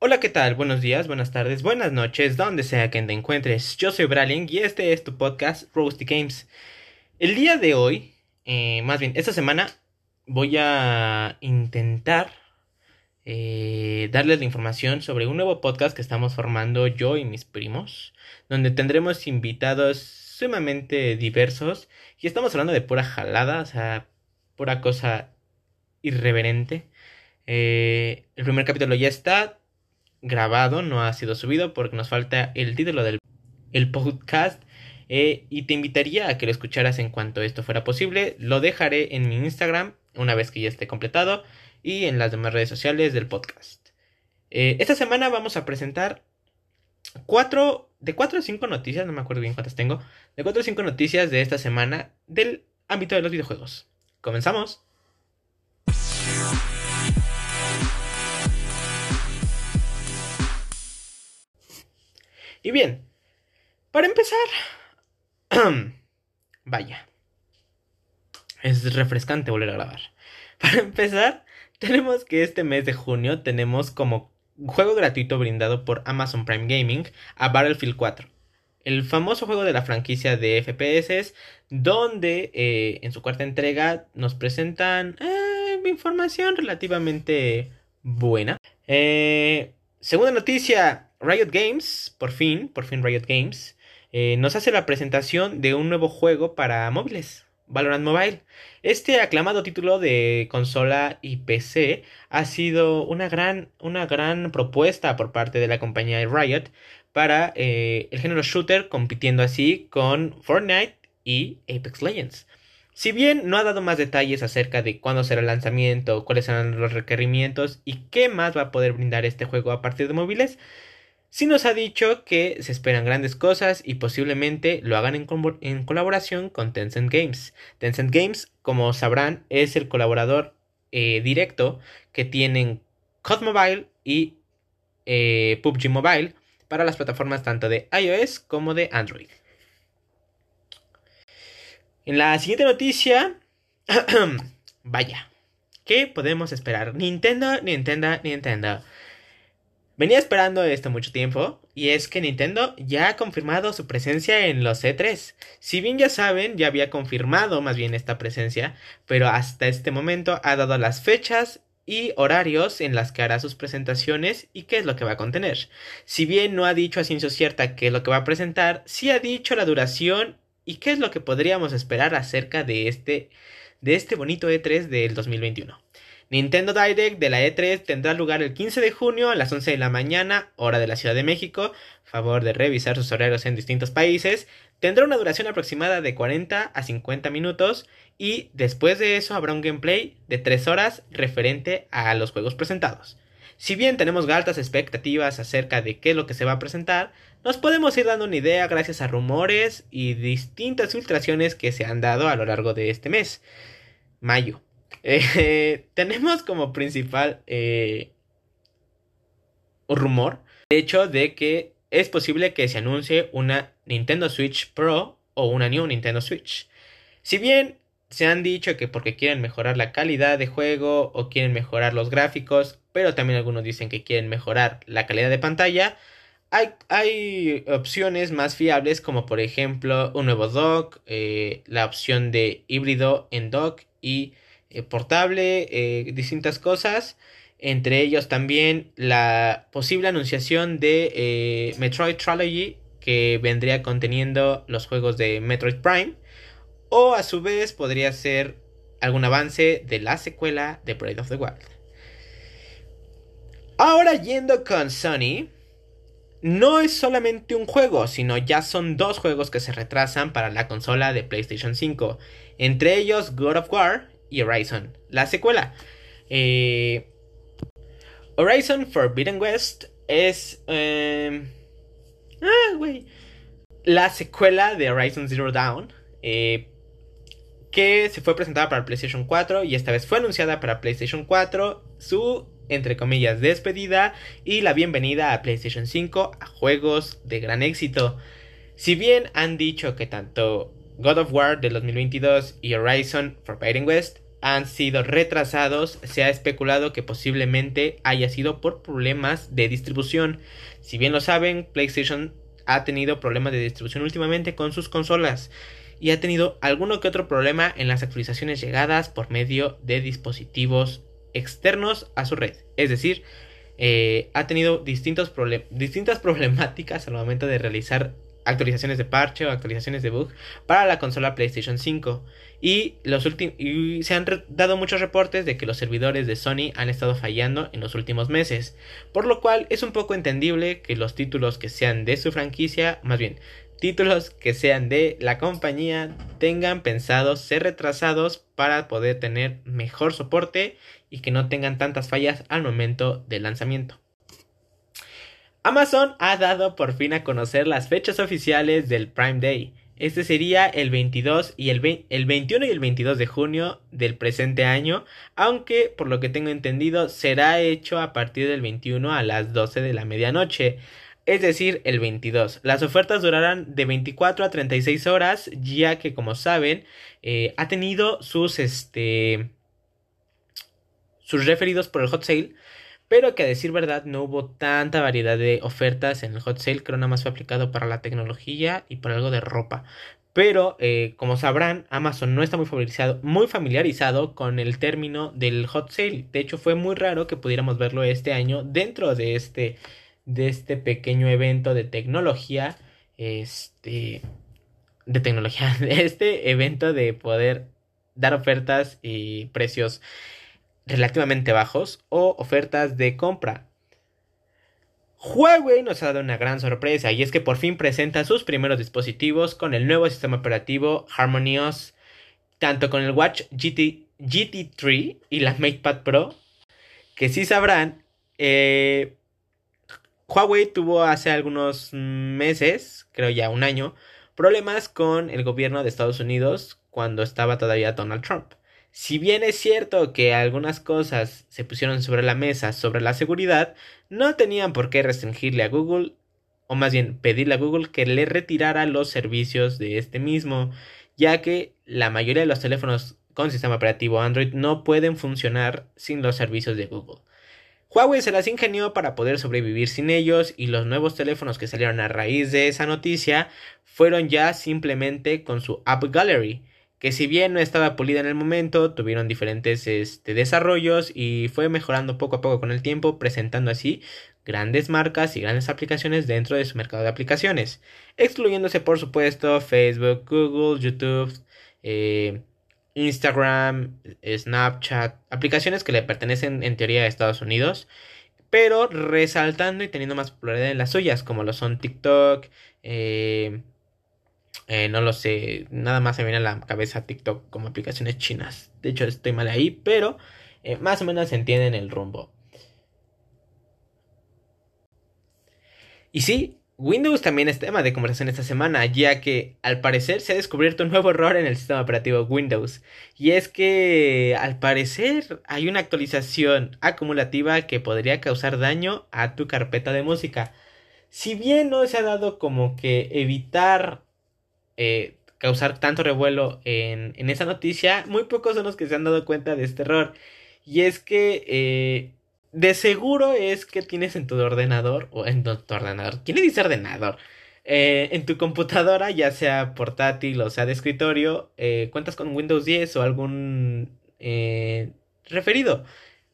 Hola, ¿qué tal? Buenos días, buenas tardes, buenas noches, donde sea que te encuentres. Yo soy Bralin y este es tu podcast Roasty Games. El día de hoy, eh, más bien esta semana, voy a intentar eh, darles la información sobre un nuevo podcast que estamos formando yo y mis primos, donde tendremos invitados sumamente diversos y estamos hablando de pura jalada, o sea, pura cosa irreverente. Eh, el primer capítulo ya está grabado, no ha sido subido porque nos falta el título del el podcast. Eh, y te invitaría a que lo escucharas en cuanto esto fuera posible. Lo dejaré en mi Instagram una vez que ya esté completado y en las demás redes sociales del podcast. Eh, esta semana vamos a presentar cuatro, de cuatro o cinco noticias, no me acuerdo bien cuántas tengo, de cuatro o cinco noticias de esta semana del ámbito de los videojuegos. Comenzamos. Y bien, para empezar, vaya, es refrescante volver a grabar. Para empezar, tenemos que este mes de junio tenemos como juego gratuito brindado por Amazon Prime Gaming a Battlefield 4. El famoso juego de la franquicia de FPS, donde eh, en su cuarta entrega nos presentan eh, información relativamente buena. Eh, segunda noticia, Riot Games, por fin, por fin Riot Games, nos hace la presentación de un nuevo juego para móviles. Valorant Mobile. Este aclamado título de consola y PC ha sido una gran, una gran propuesta por parte de la compañía Riot para eh, el género shooter, compitiendo así con Fortnite y Apex Legends. Si bien no ha dado más detalles acerca de cuándo será el lanzamiento, cuáles serán los requerimientos y qué más va a poder brindar este juego a partir de móviles, Sí nos ha dicho que se esperan grandes cosas y posiblemente lo hagan en, colaboración con Tencent Games. Tencent Games, como sabrán, es el colaborador eh, directo que tienen COD Mobile y eh, PUBG Mobile para las plataformas tanto de iOS como de Android. En la siguiente noticia, vaya, ¿qué podemos esperar? Nintendo, Nintendo, Nintendo. Venía esperando esto mucho tiempo, y es que Nintendo ya ha confirmado su presencia en los E3. Si bien ya saben, ya había confirmado más bien esta presencia, pero hasta este momento ha dado las fechas y horarios en las que hará sus presentaciones y qué es lo que va a contener. Si bien no ha dicho a ciencia cierta qué es lo que va a presentar, sí ha dicho la duración y qué es lo que podríamos esperar acerca de este, de este bonito E3 del 2021. Nintendo Direct de la E3 tendrá lugar el 15 de junio a las 11 de la mañana, hora de la Ciudad de México. Favor de revisar sus horarios en distintos países. Tendrá una duración aproximada de 40 a 50 minutos y después de eso habrá un gameplay de 3 horas referente a los juegos presentados. Si bien tenemos altas expectativas acerca de qué es lo que se va a presentar, nos podemos ir dando una idea gracias a rumores y distintas filtraciones que se han dado a lo largo de este mes, mayo. Eh, tenemos como principal eh, rumor el hecho de que es posible que se anuncie una Nintendo Switch Pro o una New Nintendo Switch. Si bien se han dicho que porque quieren mejorar la calidad de juego o quieren mejorar los gráficos, pero también algunos dicen que quieren mejorar la calidad de pantalla, hay, hay opciones más fiables como por ejemplo un nuevo dock, eh, la opción de híbrido en dock y eh, portable, eh, distintas cosas. Entre ellos también la posible anunciación de eh, Metroid Trilogy que vendría conteniendo los juegos de Metroid Prime. O a su vez podría ser algún avance de la secuela de Breath of the Wild. Ahora yendo con Sony, no es solamente un juego, sino ya son dos juegos que se retrasan para la consola de PlayStation 5. Entre ellos God of War y Horizon, la secuela. Eh, Horizon Forbidden West es... Em, ah, güey. La secuela de Horizon Zero Dawn. Eh, que se fue presentada para PlayStation 4 y esta vez fue anunciada para PlayStation 4. Su, entre comillas, despedida y la bienvenida a PlayStation 5 a juegos de gran éxito. Si bien han dicho que tanto God of War del 2022 y Horizon Forbidden West han sido retrasados, se ha especulado que posiblemente haya sido por problemas de distribución. Si bien lo saben, PlayStation ha tenido problemas de distribución últimamente con sus consolas y ha tenido alguno que otro problema en las actualizaciones llegadas por medio de dispositivos externos a su red. Es decir, eh, ha tenido distintas problemáticas al momento de realizar actualizaciones de parche o actualizaciones de bug para la consola PlayStation 5. Y, los y se han dado muchos reportes de que los servidores de Sony han estado fallando en los últimos meses. Por lo cual es un poco entendible que los títulos que sean de su franquicia, más bien, títulos que sean de la compañía tengan pensado ser retrasados para poder tener mejor soporte y que no tengan tantas fallas al momento del lanzamiento. Amazon ha dado por fin a conocer las fechas oficiales del Prime Day. Este sería el 22 y el, el 21 y el 22 de junio del presente año, aunque por lo que tengo entendido será hecho a partir del 21 a las 12 de la medianoche es decir, el 22. Las ofertas durarán de 24 a 36 horas, ya que como saben, eh, ha tenido sus, este, sus referidos por el hot sale, pero que a decir verdad no hubo tanta variedad de ofertas en el hot sale, creo nada más fue aplicado para la tecnología y para algo de ropa. Pero, eh, como sabrán, Amazon no está muy familiarizado, con el término del hot sale. De hecho, fue muy raro que pudiéramos verlo este año dentro de este de este pequeño evento de tecnología, este, de tecnología, este evento de poder dar ofertas y precios relativamente bajos o ofertas de compra. Huawei nos ha dado una gran sorpresa y es que por fin presenta sus primeros dispositivos con el nuevo sistema operativo HarmonyOS, tanto con el Watch GT, GT3 y la MatePad Pro, que si sabrán, eh, Huawei tuvo hace algunos meses, creo ya un año, problemas con el gobierno de Estados Unidos cuando estaba todavía Donald Trump. Si bien es cierto que algunas cosas se pusieron sobre la mesa sobre la seguridad, no tenían por qué restringirle a Google, o más bien pedirle a Google que le retirara los servicios de este mismo, ya que la mayoría de los teléfonos con sistema operativo Android no pueden funcionar sin los servicios de Google. Huawei se las ingenió para poder sobrevivir sin ellos y los nuevos teléfonos que salieron a raíz de esa noticia fueron ya simplemente con su App Gallery, que si bien no estaba pulida en el momento, tuvieron diferentes este, desarrollos y fue mejorando poco a poco con el tiempo, presentando así grandes marcas y grandes aplicaciones dentro de su mercado de aplicaciones, excluyéndose por supuesto Facebook, Google, YouTube, eh, Instagram, Snapchat, aplicaciones que le pertenecen en teoría a Estados Unidos, pero resaltando y teniendo más popularidad en las suyas, como lo son TikTok, eh, eh, no lo sé, nada más se viene a la cabeza TikTok como aplicaciones chinas. De hecho, estoy mal ahí, pero eh, más o menos entienden el rumbo. Y sí, Windows también es tema de conversación esta semana, ya que al parecer se ha descubierto un nuevo error en el sistema operativo Windows. Y es que al parecer hay una actualización acumulativa que podría causar daño a tu carpeta de música. Si bien no se ha dado como que evitar eh, causar tanto revuelo en, en, esa noticia, muy pocos son los que se han dado cuenta de este error. Y es que eh, de seguro es que tienes en tu ordenador, o en tu ordenador, ¿quién le dice ordenador? Eh, en tu computadora, ya sea portátil o sea de escritorio, eh, cuentas con Windows 10 o algún referido.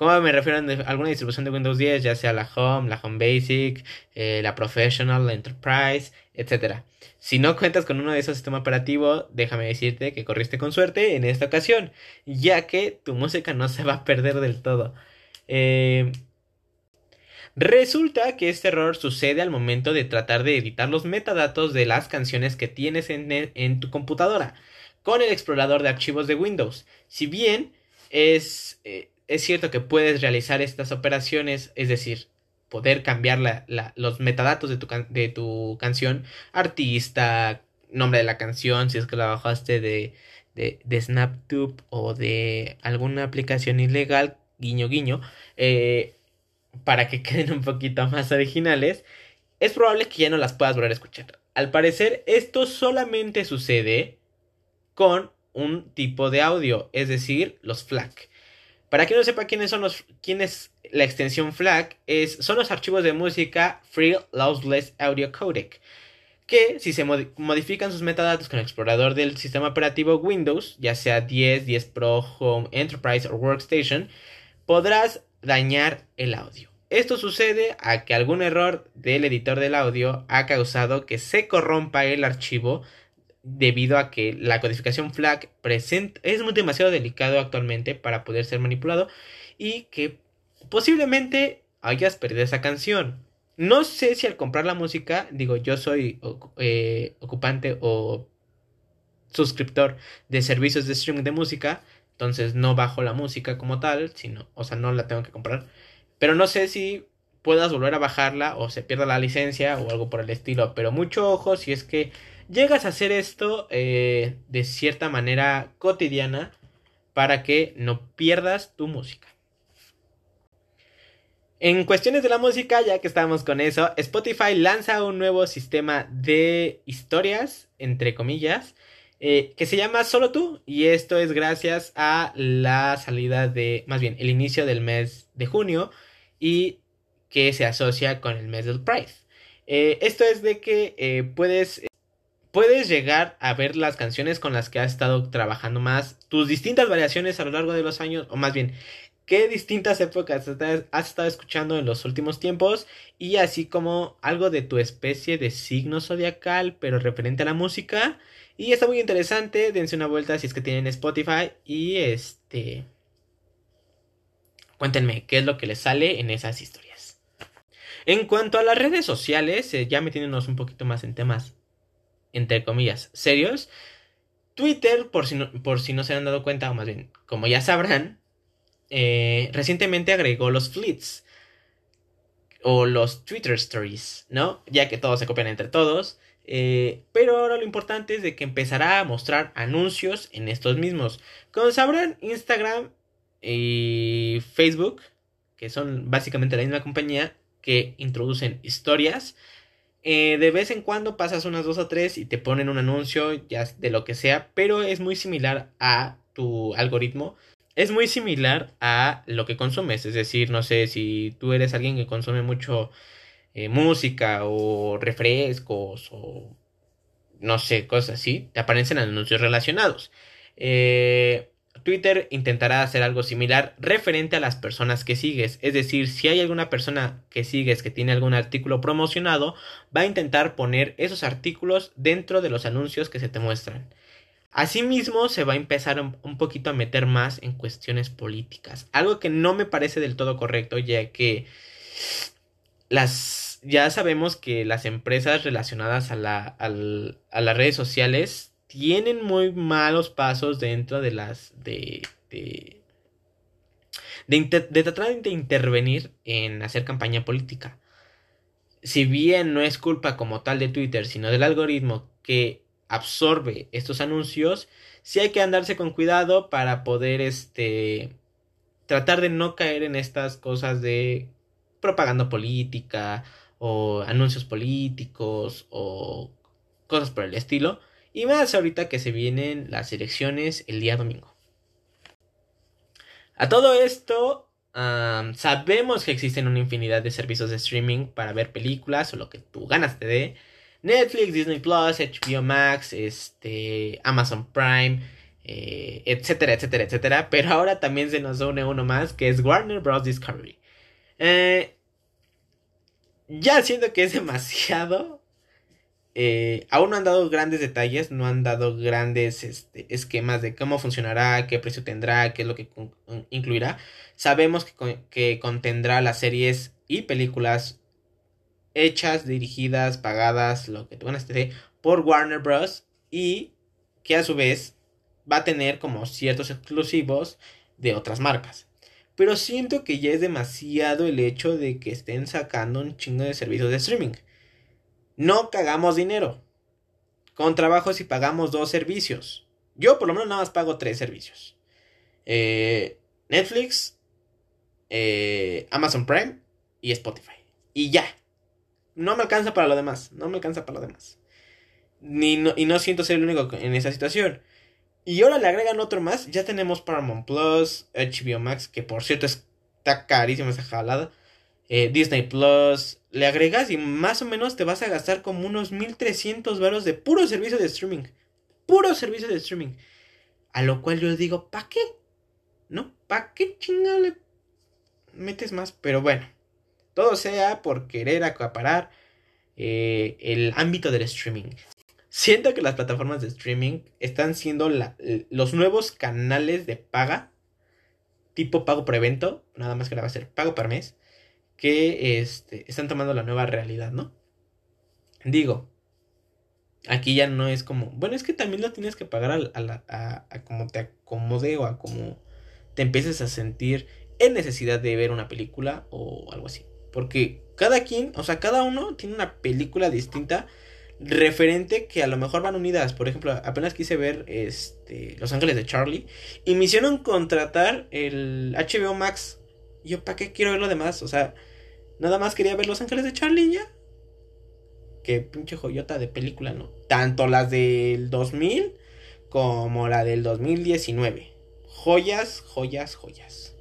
¿Cómo me refiero a alguna distribución de Windows 10? Ya sea la Home, la Home Basic, la Professional, la Enterprise, etc. Si no cuentas con uno de esos sistemas operativos, déjame decirte que corriste con suerte en esta ocasión, ya que tu música no se va a perder del todo. Eh, resulta que este error sucede al momento de tratar de editar los metadatos de las canciones que tienes en, tu computadora con el explorador de archivos de Windows. Si bien es, eh, es cierto que puedes realizar estas operaciones, es decir, poder cambiar los metadatos de tu, canción, artista, nombre de la canción, si es que la bajaste de, de, de SnapTube o de alguna aplicación ilegal guiño guiño, eh, para que queden un poquito más originales, es probable que ya no las puedas volver a escuchar. Al parecer, esto solamente sucede con un tipo de audio, es decir, los FLAC. Para quien no sepa quiénes son los, quién es la extensión FLAC, es, son los archivos de música Free Lossless Audio Codec, que si se modifican sus metadatos con el explorador del sistema operativo Windows, ya sea 10, 10 Pro, Home, Enterprise o Workstation, podrás dañar el audio. Esto sucede a que algún error del editor del audio ha causado que se corrompa el archivo debido a que la codificación FLAC presenta, es muy demasiado delicado actualmente para poder ser manipulado y que posiblemente hayas perdido esa canción. No sé si al comprar la música, digo, yo soy eh, ocupante o suscriptor de servicios de streaming de música, entonces no bajo la música como tal, sino, o sea, no la tengo que comprar. Pero no sé si puedas volver a bajarla o se pierda la licencia o algo por el estilo. Pero mucho ojo si es que llegas a hacer esto eh, de cierta manera cotidiana para que no pierdas tu música. En cuestiones de la música, ya que estamos con eso, Spotify lanza un nuevo sistema de historias, entre comillas, eh, que se llama Solo tú. Y esto es gracias a la salida de, más bien, el inicio del mes de junio y que se asocia con el mes del Pride. Eh, esto es de que puedes, puedes llegar a ver las canciones con las que has estado trabajando más, tus distintas variaciones a lo largo de los años, o más bien, qué distintas épocas has estado escuchando en los últimos tiempos y así como algo de tu especie de signo zodiacal, pero referente a la música. Y está muy interesante, dense una vuelta si es que tienen Spotify y este... Cuéntenme qué es lo que les sale en esas historias. En cuanto a las redes sociales, eh, ya metiéndonos un poquito más en temas, entre comillas, serios. Twitter, por si no, por si no se han dado cuenta, o más bien, como ya sabrán, eh, recientemente agregó los fleets o los Twitter Stories, ¿no? Ya que todos se copian entre todos. Eh, pero ahora lo importante es de que empezará a mostrar anuncios en estos mismos. Como sabrán, Instagram y Facebook, que son básicamente la misma compañía, que introducen historias. Eh, de vez en cuando pasas unas dos o tres y te ponen un anuncio ya de lo que sea, pero es muy similar a tu algoritmo. Es muy similar a lo que consumes, es decir, no sé si tú eres alguien que consume mucho eh, música o refrescos o no sé, cosas así, te aparecen anuncios relacionados. Eh, Twitter intentará hacer algo similar referente a las personas que sigues. Es decir, si hay alguna persona que sigues que tiene algún artículo promocionado, va a intentar poner esos artículos dentro de los anuncios que se te muestran. Asimismo, se va a empezar un poquito a meter más en cuestiones políticas. Algo que no me parece del todo correcto, ya que las ya sabemos que las empresas relacionadas a, la, a las redes sociales tienen muy malos pasos dentro de las de de, de, tratar de intervenir en hacer campaña política. Si bien no es culpa como tal de Twitter, sino del algoritmo que absorbe estos anuncios, sí hay que andarse con cuidado para poder este tratar de no caer en estas cosas de propaganda política o anuncios políticos o cosas por el estilo y más ahorita que se vienen las elecciones el día domingo. A todo esto, sabemos que existen una infinidad de servicios de streaming para ver películas o lo que tú ganas te dé. Netflix, Disney Plus, HBO Max, este, Amazon Prime, eh, etcétera, etcétera, etcétera. Pero ahora también se nos une uno más que es Warner Bros. Discovery. Eh, ya siento que es demasiado eh, aún no han dado grandes detalles, no han dado grandes este, esquemas de cómo funcionará, qué precio tendrá, qué es lo que incluirá. Sabemos que, contendrá las series y películas hechas, dirigidas, pagadas, lo que tú esté por Warner Bros. y que a su vez va a tener como ciertos exclusivos de otras marcas. Pero siento que ya es demasiado el hecho de que estén sacando un chingo de servicios de streaming. No cagamos dinero. Con trabajo si pagamos dos servicios. Yo por lo menos nada más pago tres servicios. Eh, Netflix, eh, Amazon Prime y Spotify. Y ya. No me alcanza para lo demás. No me alcanza para lo demás. Ni y no siento ser el único en esa situación. Y ahora le agregan otro más. Ya tenemos Paramount Plus, HBO Max, que por cierto está carísima esa jalada. Eh, Disney Plus. Le agregas y más o menos te vas a gastar como unos 1300 baros de puro servicio de streaming. Puro servicio de streaming. A lo cual yo digo, ¿para qué? ¿No? ¿Para qué chingale metes más? Pero bueno, todo sea por querer acaparar eh, el ámbito del streaming. Siento que las plataformas de streaming están siendo los nuevos canales de paga, tipo pago por evento, nada más que va a ser pago por mes, que este, están tomando la nueva realidad, ¿no? Digo, aquí ya no es como, bueno, es que también lo tienes que pagar a, a, como te acomode o a como te empieces a sentir en necesidad de ver una película o algo así. Porque cada quien, o sea, cada uno tiene una película distinta referente que a lo mejor van unidas. Por ejemplo, apenas quise ver este Los Ángeles de Charlie y me hicieron contratar el HBO Max. yo, ¿para qué quiero ver lo demás? O sea, nada más quería ver Los Ángeles de Charlie ya. Qué pinche joyota de película, ¿no? Tanto las del 2000 como la del 2019. Joyas, joyas, joyas.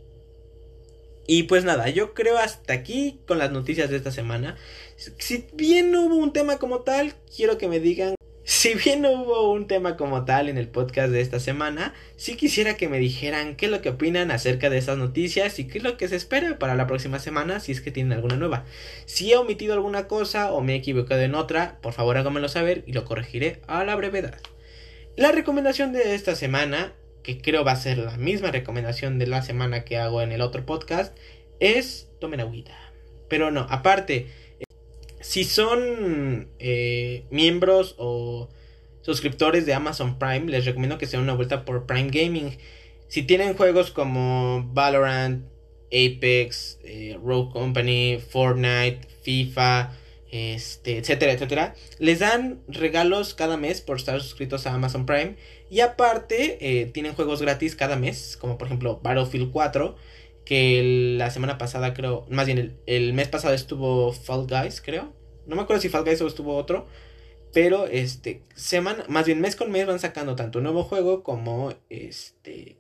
Y pues nada, yo creo hasta aquí con las noticias de esta semana. Si bien no hubo un tema como tal, quiero que me digan. Si bien no hubo un tema como tal en el podcast de esta semana, sí quisiera que me dijeran qué es lo que opinan acerca de esas noticias y qué es lo que se espera para la próxima semana si es que tienen alguna nueva. Si he omitido alguna cosa o me he equivocado en otra, por favor háganmelo saber y lo corregiré a la brevedad. La recomendación de esta semana que creo va a ser la misma recomendación de la semana que hago en el otro podcast, es tomen agüita. Pero no, aparte, si son eh, miembros o suscriptores de Amazon Prime, les recomiendo que se den una vuelta por Prime Gaming. Si tienen juegos como Valorant, Apex, eh, Rogue Company, Fortnite, FIFA, este, etcétera, etcétera, les dan regalos cada mes por estar suscritos a Amazon Prime. Y aparte, eh, tienen juegos gratis cada mes, como por ejemplo Battlefield 4, que la semana pasada creo, más bien el, mes pasado estuvo Fall Guys, creo. No me acuerdo si Fall Guys o estuvo otro. Pero este, semana, más bien mes con mes van sacando tanto un nuevo juego como este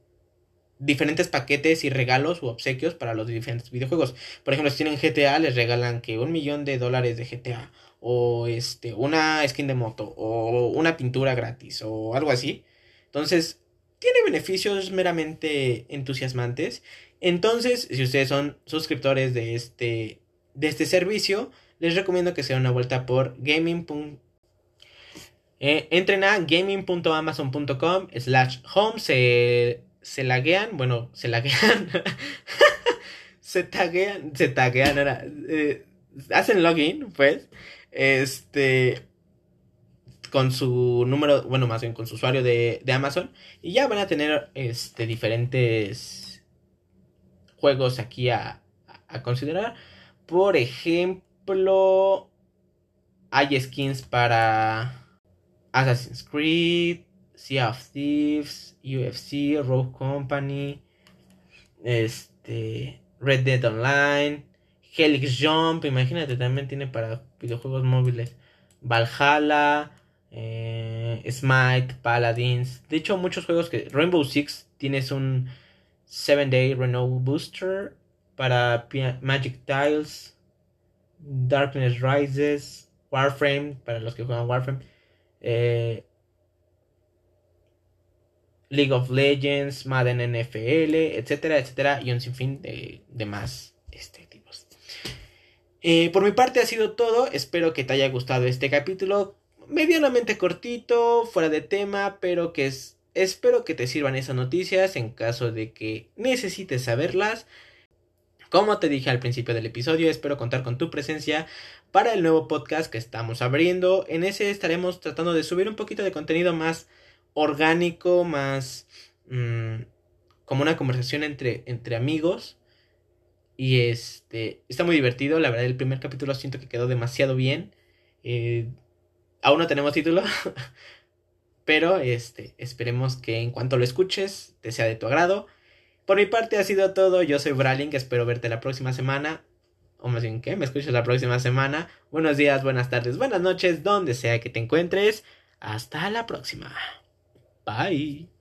diferentes paquetes y regalos u obsequios para los diferentes videojuegos. Por ejemplo, si tienen GTA, les regalan que un millón de dólares de GTA. O este, una skin de moto. O una pintura gratis. O algo así. Entonces, tiene beneficios meramente entusiasmantes. Entonces, si ustedes son suscriptores de este, de este servicio, les recomiendo que se una vuelta por gaming. Eh, entren a gaming.amazon.com slash home. Se, se laguean. Bueno, se laguean. se taguean. Se taguean. Eh, hacen login, pues. Este con su número, bueno, más bien con su usuario de, Amazon. Y ya van a tener este, diferentes juegos aquí a, a considerar. Por ejemplo, hay skins para Assassin's Creed, Sea of Thieves, UFC, Rogue Company, este, Red Dead Online, Helix Jump, imagínate, también tiene para videojuegos móviles. Valhalla, eh, Smite, Paladins. De hecho, muchos juegos que. Rainbow Six tienes un 7 Day Renault Booster para Magic Tiles, Darkness Rises, Warframe para los que juegan Warframe, eh, League of Legends, Madden NFL, etcétera, etcétera, y un sinfín de, de más este, tipos. Eh, por mi parte ha sido todo. Espero que te haya gustado este capítulo medianamente cortito, fuera de tema, pero que es, espero que te sirvan esas noticias en caso de que necesites saberlas. Como te dije al principio del episodio, espero contar con tu presencia para el nuevo podcast que estamos abriendo. En ese estaremos tratando de subir un poquito de contenido más orgánico, más mm, como una conversación entre, entre amigos. Y este está muy divertido. La verdad, el primer capítulo siento que quedó demasiado bien. Eh, Aún no tenemos título. Pero este, esperemos que en cuanto lo escuches te sea de tu agrado. Por mi parte ha sido todo. Yo soy Braling, espero verte la próxima semana. O más bien que me escuches la próxima semana. Buenos días, buenas tardes, buenas noches, donde sea que te encuentres. Hasta la próxima. Bye.